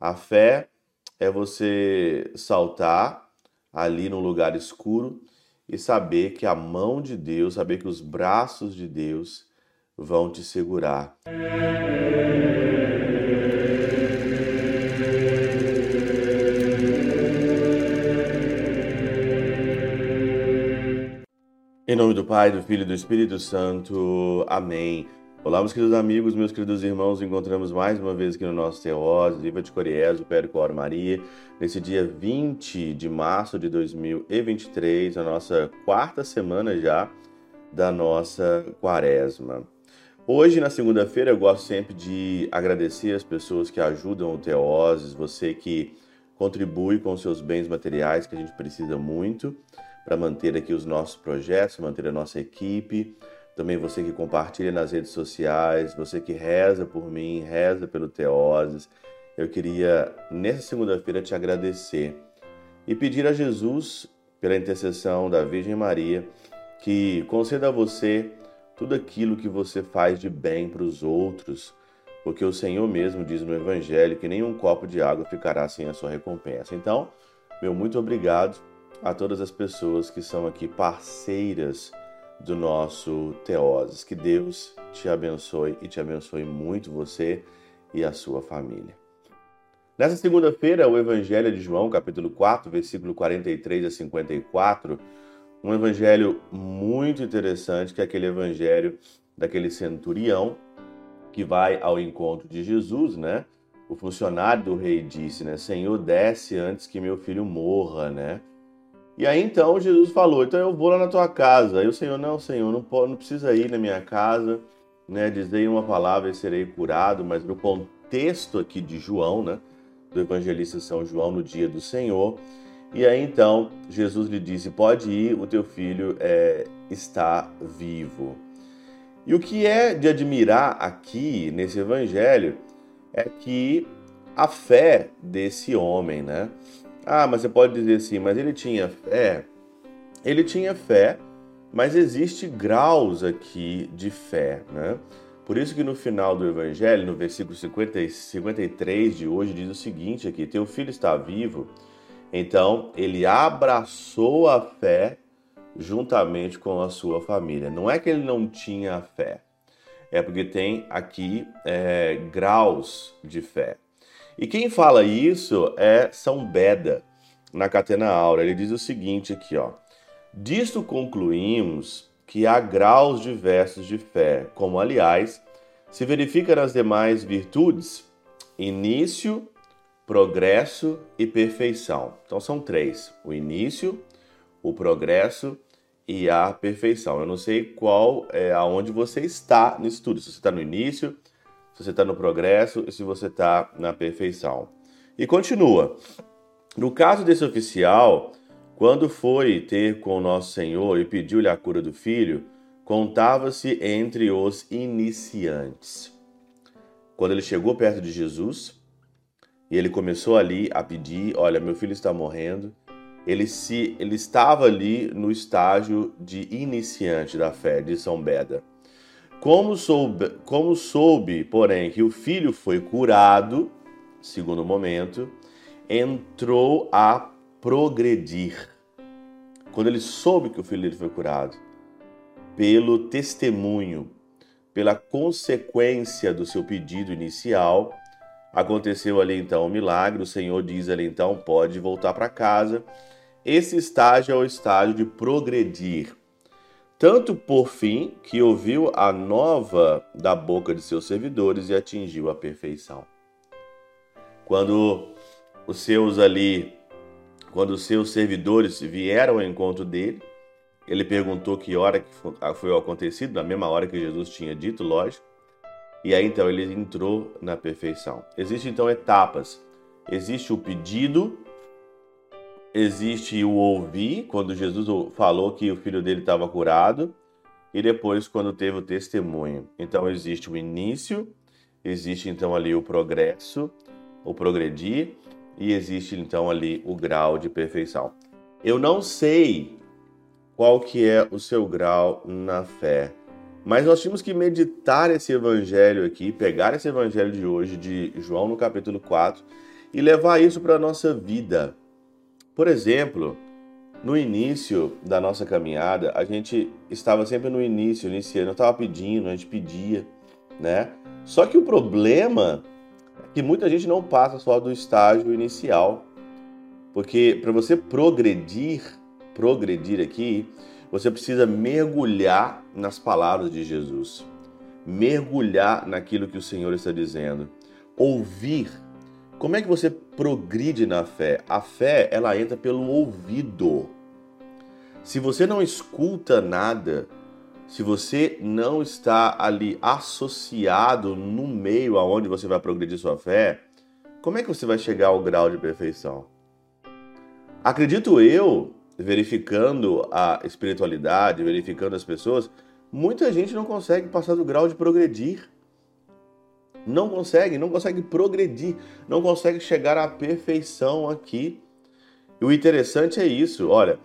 A fé é você saltar ali num lugar escuro e saber que a mão de Deus, saber que os braços de Deus vão te segurar. Em nome do Pai, do Filho e do Espírito Santo. Amém. Olá, meus queridos amigos, meus queridos irmãos, encontramos mais uma vez aqui no nosso Teose, Viva de Coriés, o Pério Cor Maria, nesse dia 20 de março de 2023, a nossa quarta semana já da nossa quaresma. Hoje, na segunda-feira, eu gosto sempre de agradecer as pessoas que ajudam o Teoses, você que contribui com seus bens materiais, que a gente precisa muito para manter aqui os nossos projetos, manter a nossa equipe. Também você que compartilha nas redes sociais, você que reza por mim, reza pelo Teoses. Eu queria, nessa segunda-feira, te agradecer e pedir a Jesus, pela intercessão da Virgem Maria, que conceda a você tudo aquilo que você faz de bem para os outros, porque o Senhor mesmo diz no Evangelho que nenhum copo de água ficará sem a sua recompensa. Então, meu muito obrigado a todas as pessoas que são aqui parceiras do nosso Teoses. Que Deus te abençoe e te abençoe muito você e a sua família. Nessa segunda-feira, o Evangelho de João, capítulo 4, versículo 43 a 54, um evangelho muito interessante, que é aquele evangelho daquele centurião que vai ao encontro de Jesus, né? O funcionário do rei disse, né? Senhor, desce antes que meu filho morra, né? E aí então Jesus falou: então eu vou lá na tua casa. Aí o Senhor, não, Senhor, não, não precisa ir na minha casa, né? Dizei uma palavra e serei curado, mas no contexto aqui de João, né? Do evangelista São João no dia do Senhor. E aí então Jesus lhe disse: Pode ir, o teu filho é, está vivo. E o que é de admirar aqui nesse evangelho é que a fé desse homem, né? Ah, mas você pode dizer assim, mas ele tinha fé. Ele tinha fé, mas existe graus aqui de fé, né? Por isso que no final do Evangelho, no versículo 50, 53 de hoje, diz o seguinte aqui, teu filho está vivo, então ele abraçou a fé juntamente com a sua família. Não é que ele não tinha fé, é porque tem aqui é, graus de fé. E quem fala isso é São Beda, na Catena Aura. Ele diz o seguinte aqui, ó. Disto concluímos que há graus diversos de fé, como aliás se verifica nas demais virtudes: início, progresso e perfeição. Então são três: o início, o progresso e a perfeição. Eu não sei qual é aonde você está nisso tudo. Se você está no início, se você está no progresso e se você está na perfeição. E continua. No caso desse oficial, quando foi ter com o nosso Senhor e pediu-lhe a cura do filho, contava-se entre os iniciantes. Quando ele chegou perto de Jesus e ele começou ali a pedir: Olha, meu filho está morrendo. Ele, se, ele estava ali no estágio de iniciante da fé de São Beda. Como soube, como soube, porém, que o filho foi curado, segundo momento, entrou a progredir. Quando ele soube que o filho dele foi curado, pelo testemunho, pela consequência do seu pedido inicial, aconteceu ali então o um milagre. O Senhor diz ali então: pode voltar para casa. Esse estágio é o estágio de progredir tanto por fim que ouviu a nova da boca de seus servidores e atingiu a perfeição. Quando os seus ali, quando os seus servidores vieram ao encontro dele, ele perguntou que hora que foi acontecido, na mesma hora que Jesus tinha dito, lógico. E aí então ele entrou na perfeição. Existem então etapas. Existe o pedido, existe o ouvir, quando Jesus falou que o filho dele estava curado, e depois quando teve o testemunho. Então existe o início, existe então ali o progresso, o progredir, e existe então ali o grau de perfeição. Eu não sei qual que é o seu grau na fé, mas nós tínhamos que meditar esse evangelho aqui, pegar esse evangelho de hoje, de João no capítulo 4, e levar isso para a nossa vida. Por exemplo, no início da nossa caminhada, a gente estava sempre no início, iniciando, estava pedindo, a gente pedia, né? Só que o problema é que muita gente não passa só do estágio inicial. Porque para você progredir, progredir aqui, você precisa mergulhar nas palavras de Jesus. Mergulhar naquilo que o Senhor está dizendo. Ouvir. Como é que você progride na fé? A fé, ela entra pelo ouvido. Se você não escuta nada, se você não está ali associado no meio aonde você vai progredir sua fé, como é que você vai chegar ao grau de perfeição? Acredito eu, verificando a espiritualidade, verificando as pessoas, muita gente não consegue passar do grau de progredir. Não consegue, não consegue progredir, não consegue chegar à perfeição aqui. E o interessante é isso, olha,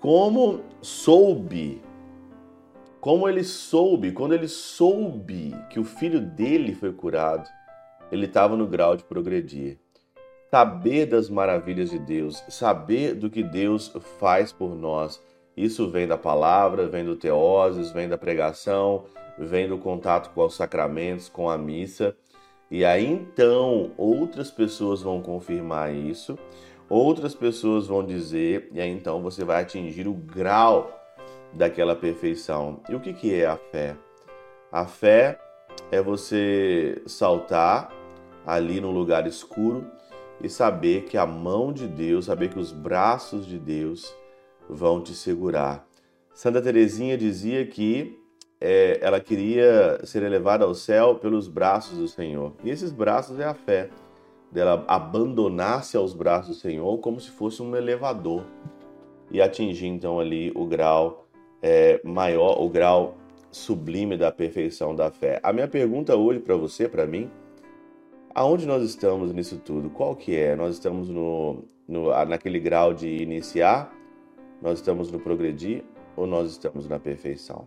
como soube, como ele soube, quando ele soube que o filho dele foi curado, ele estava no grau de progredir saber das maravilhas de Deus, saber do que Deus faz por nós. Isso vem da palavra, vem do teoses, vem da pregação, vem do contato com os sacramentos, com a missa. E aí então outras pessoas vão confirmar isso, outras pessoas vão dizer, e aí então você vai atingir o grau daquela perfeição. E o que, que é a fé? A fé é você saltar ali no lugar escuro e saber que a mão de Deus, saber que os braços de Deus vão te segurar. Santa Teresinha dizia que é, ela queria ser elevada ao céu pelos braços do Senhor. E esses braços é a fé, dela abandonar-se aos braços do Senhor como se fosse um elevador e atingir então ali o grau é, maior, o grau sublime da perfeição da fé. A minha pergunta hoje para você, para mim, Aonde nós estamos nisso tudo? Qual que é? Nós estamos no, no, naquele grau de iniciar? Nós estamos no progredir? Ou nós estamos na perfeição?